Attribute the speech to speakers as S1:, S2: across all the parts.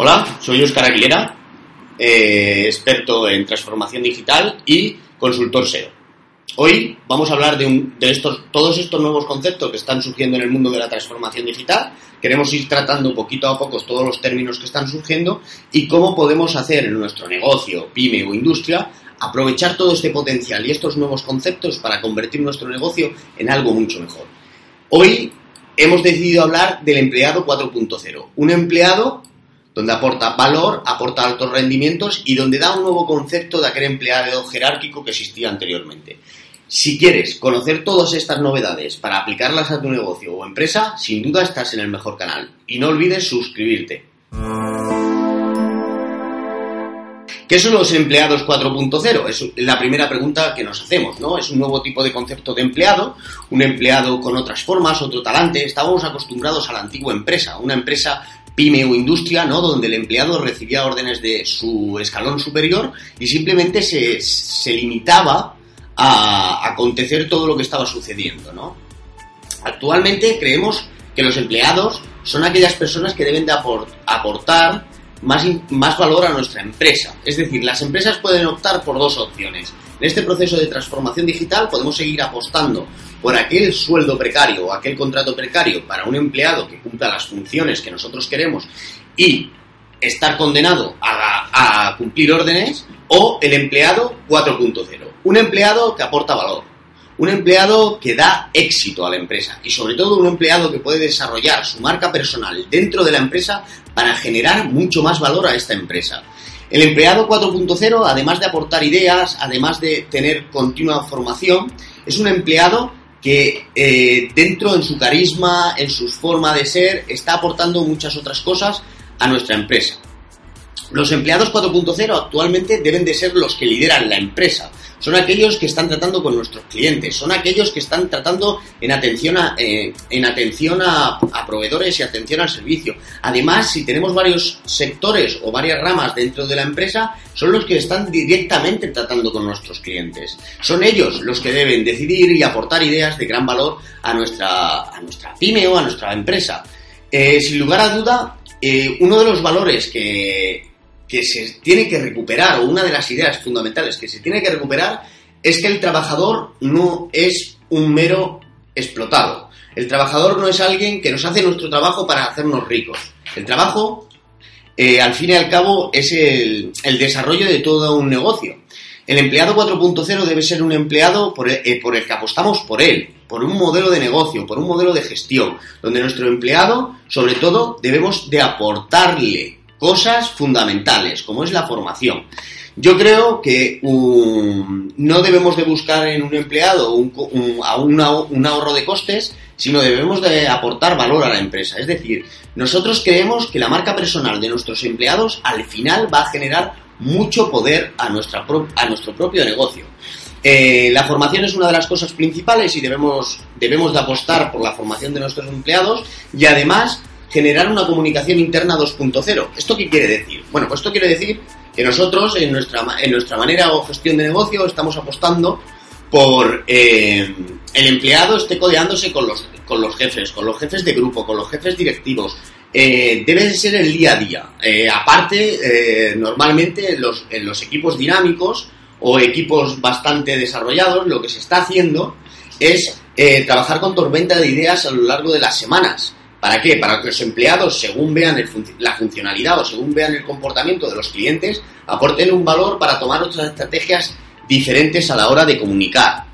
S1: Hola, soy Óscar Aguilera, eh, experto en transformación digital y consultor SEO. Hoy vamos a hablar de, un, de estos, todos estos nuevos conceptos que están surgiendo en el mundo de la transformación digital. Queremos ir tratando poquito a poco todos los términos que están surgiendo y cómo podemos hacer en nuestro negocio, pyme o industria aprovechar todo este potencial y estos nuevos conceptos para convertir nuestro negocio en algo mucho mejor. Hoy hemos decidido hablar del empleado 4.0, un empleado donde aporta valor, aporta altos rendimientos y donde da un nuevo concepto de aquel empleado jerárquico que existía anteriormente. Si quieres conocer todas estas novedades para aplicarlas a tu negocio o empresa, sin duda estás en el mejor canal. Y no olvides suscribirte. ¿Qué son los empleados 4.0? Es la primera pregunta que nos hacemos, ¿no? Es un nuevo tipo de concepto de empleado, un empleado con otras formas, otro talante. Estábamos acostumbrados a la antigua empresa, una empresa pyme o industria, ¿no? Donde el empleado recibía órdenes de su escalón superior y simplemente se, se limitaba a acontecer todo lo que estaba sucediendo, ¿no? Actualmente creemos que los empleados son aquellas personas que deben de aportar más, más valor a nuestra empresa. Es decir, las empresas pueden optar por dos opciones. En este proceso de transformación digital podemos seguir apostando por aquel sueldo precario o aquel contrato precario para un empleado que cumpla las funciones que nosotros queremos y estar condenado a, a cumplir órdenes o el empleado 4.0. Un empleado que aporta valor, un empleado que da éxito a la empresa y sobre todo un empleado que puede desarrollar su marca personal dentro de la empresa para generar mucho más valor a esta empresa. El empleado 4.0, además de aportar ideas, además de tener continua formación, es un empleado que eh, dentro en su carisma, en su forma de ser, está aportando muchas otras cosas a nuestra empresa. Los empleados 4.0 actualmente deben de ser los que lideran la empresa. Son aquellos que están tratando con nuestros clientes, son aquellos que están tratando en atención a, eh, en atención a, proveedores y atención al servicio. Además, si tenemos varios sectores o varias ramas dentro de la empresa, son los que están directamente tratando con nuestros clientes. Son ellos los que deben decidir y aportar ideas de gran valor a nuestra, a nuestra pyme o a nuestra empresa. Eh, sin lugar a duda, eh, uno de los valores que, que se tiene que recuperar, o una de las ideas fundamentales que se tiene que recuperar, es que el trabajador no es un mero explotado. El trabajador no es alguien que nos hace nuestro trabajo para hacernos ricos. El trabajo, eh, al fin y al cabo, es el, el, desarrollo de todo un negocio. El empleado 4.0 debe ser un empleado por el, eh, por el que apostamos por él, por un modelo de negocio, por un modelo de gestión, donde nuestro empleado, sobre todo, debemos de aportarle cosas fundamentales, como es la formación. Yo creo que um, no debemos de buscar en un empleado un, un, un ahorro de costes, sino debemos de aportar valor a la empresa. Es decir, nosotros creemos que la marca personal de nuestros empleados al final va a generar mucho poder a, nuestra a nuestro propio negocio. Eh, la formación es una de las cosas principales y debemos, debemos de apostar por la formación de nuestros empleados y además generar una comunicación interna 2.0. ¿Esto qué quiere decir? Bueno, pues esto quiere decir que nosotros en nuestra, en nuestra manera o gestión de negocio estamos apostando por eh, el empleado esté codeándose con los, con los jefes, con los jefes de grupo, con los jefes directivos. Eh, debe de ser el día a día. Eh, aparte, eh, normalmente los, en los equipos dinámicos o equipos bastante desarrollados, lo que se está haciendo es trabajar con tormenta de ideas a lo largo de las semanas. ¿Para qué? Para que los empleados, según vean la funcionalidad o según vean el comportamiento de los clientes, aporten un valor para tomar otras estrategias diferentes a la hora de comunicar.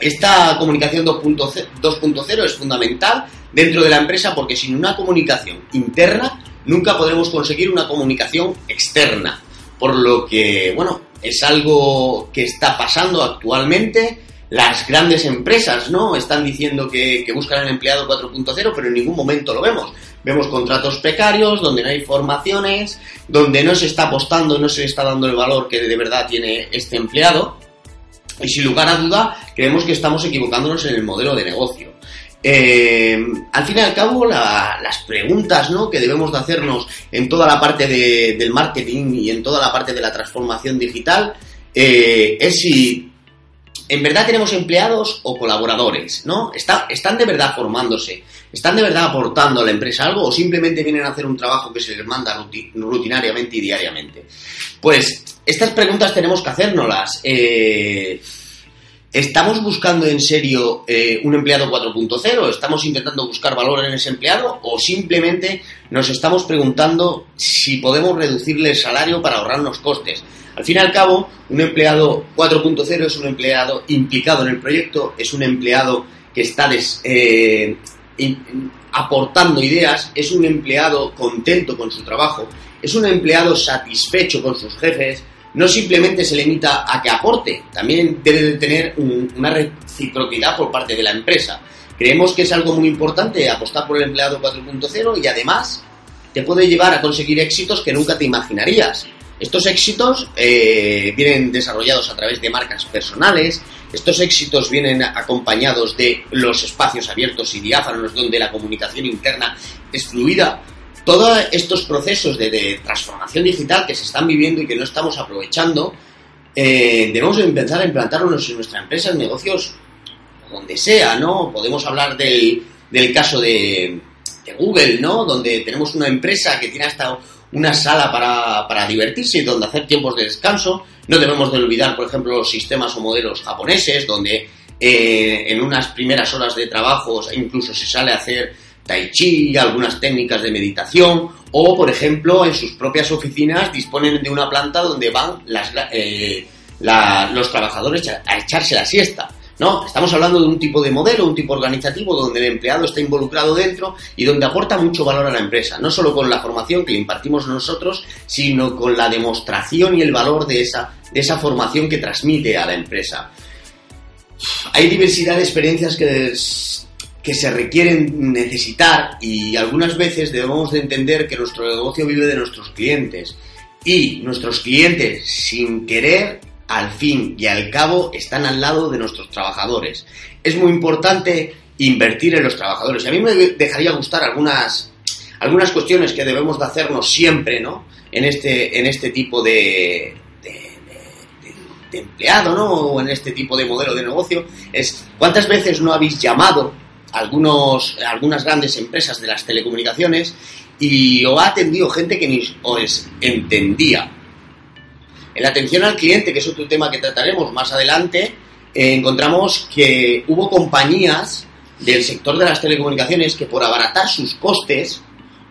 S1: Esta comunicación 2.0 es fundamental dentro de la empresa porque sin una comunicación interna nunca podremos conseguir una comunicación externa. Por lo que, bueno, es algo que está pasando actualmente Las grandes empresas, ¿no? Están diciendo que, que buscan el empleado 4.0, pero en ningún momento lo vemos. Vemos contratos precarios, donde no hay formaciones, donde no se está apostando, no se está dando el valor que de verdad tiene este empleado. Y sin lugar a duda, creemos que estamos equivocándonos en el modelo de negocio. Eh, al fin y al cabo, las preguntas ¿no? que debemos de hacernos en toda la parte del marketing y en toda la parte de la transformación digital eh, es si en verdad tenemos empleados o colaboradores, ¿no? ¿Están de verdad formándose? ¿Están de verdad aportando a la empresa algo o simplemente vienen a hacer un trabajo que se les manda rutinariamente y diariamente? Pues estas preguntas tenemos que hacérnoslas. Eh, ¿Estamos buscando en serio eh, un empleado 4.0? ¿Estamos intentando buscar valor en ese empleado? ¿O simplemente nos estamos preguntando si podemos reducirle el salario para ahorrarnos costes? Al fin y al cabo, un empleado 4.0 es un empleado implicado en el proyecto, es un empleado que está eh, aportando ideas, es un empleado contento con su trabajo, es un empleado satisfecho con sus jefes, no simplemente se limita a que aporte, también debe de tener una reciprocidad por parte de la empresa. Creemos que es algo muy importante apostar por el empleado 4.0 y además te puede llevar a conseguir éxitos que nunca te imaginarías. Estos éxitos eh, vienen desarrollados a través de marcas personales, estos éxitos vienen acompañados de los espacios abiertos y diáfanos donde la comunicación interna es fluida. Todos estos procesos de, transformación digital que se están viviendo y que no estamos aprovechando, eh, debemos empezar a implantarlos en nuestra empresa, en negocios, donde sea, ¿no? Podemos hablar del, caso de, de Google, ¿no? Donde tenemos una empresa que tiene hasta una sala para, para divertirse y donde hacer tiempos de descanso. No debemos de olvidar, por ejemplo, los sistemas o modelos japoneses, donde eh, en unas primeras horas de trabajo incluso se sale a hacer tai chi, algunas técnicas de meditación, o por ejemplo en sus propias oficinas disponen de una planta donde van las, eh, los trabajadores a echarse la siesta. No, estamos hablando de un tipo de modelo, un tipo organizativo donde el empleado está involucrado dentro y donde aporta mucho valor a la empresa, no solo con la formación que le impartimos nosotros, sino con la demostración y el valor de esa, de esa formación que transmite a la empresa. Hay diversidad de experiencias que, que se requieren necesitar y algunas veces debemos de entender que nuestro negocio vive de nuestros clientes y nuestros clientes sin querer al fin y al cabo están al lado de nuestros trabajadores. Es muy importante invertir en los trabajadores. Y a mí me dejaría gustar algunas, algunas cuestiones que debemos de hacernos siempre, ¿no? En este, en este tipo de, empleado, ¿no? O en este tipo de modelo de negocio. Cuántas veces no habéis llamado a algunos, algunas grandes empresas de las telecomunicaciones y os ha atendido gente que ni os entendía en la atención al cliente, que es otro tema que trataremos más adelante, eh, encontramos que hubo compañías del sector de las telecomunicaciones que por abaratar sus costes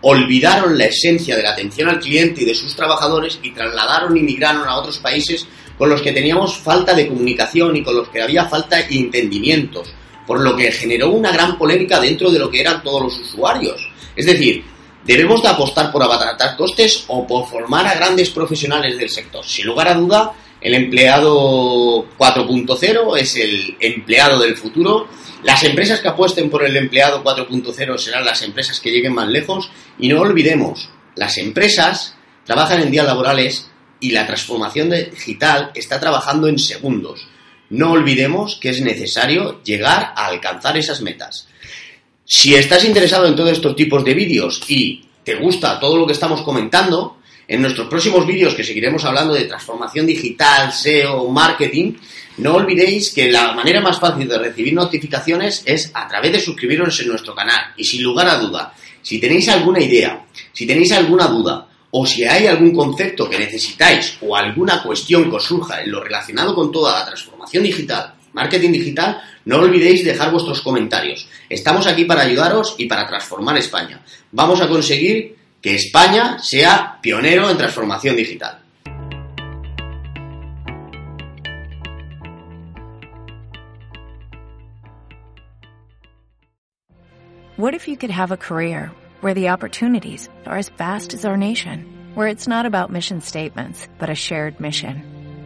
S1: olvidaron la esencia de la atención al cliente y de sus trabajadores y trasladaron y migraron a otros países con los que teníamos falta de comunicación y con los que había falta de entendimientos, por lo que generó una gran polémica dentro de lo que eran todos los usuarios. Es decir, ¿Debemos de apostar por abaratar costes o por formar a grandes profesionales del sector? Sin lugar a duda, el empleado 4.0 es el empleado del futuro. Las empresas que apuesten por el empleado 4.0 serán las empresas que lleguen más lejos. Y no olvidemos, las empresas trabajan en días laborales y la transformación digital está trabajando en segundos. No olvidemos que es necesario llegar a alcanzar esas metas. Si estás interesado en todos estos tipos de vídeos y te gusta todo lo que estamos comentando, en nuestros próximos vídeos que seguiremos hablando de transformación digital, SEO, marketing, no olvidéis que la manera más fácil de recibir notificaciones es a través de suscribiros en nuestro canal. Y sin lugar a duda, si tenéis alguna idea, si tenéis alguna duda, o si hay algún concepto que necesitáis o alguna cuestión que os surja en lo relacionado con toda la transformación digital, marketing digital, no olvidéis dejar vuestros comentarios. Estamos aquí para ayudaros y para transformar España. Vamos a conseguir que España sea pionero en transformación digital.
S2: What if you could have a career where the opportunities are as vast as our nation, where it's not about mission statements, but a shared mission?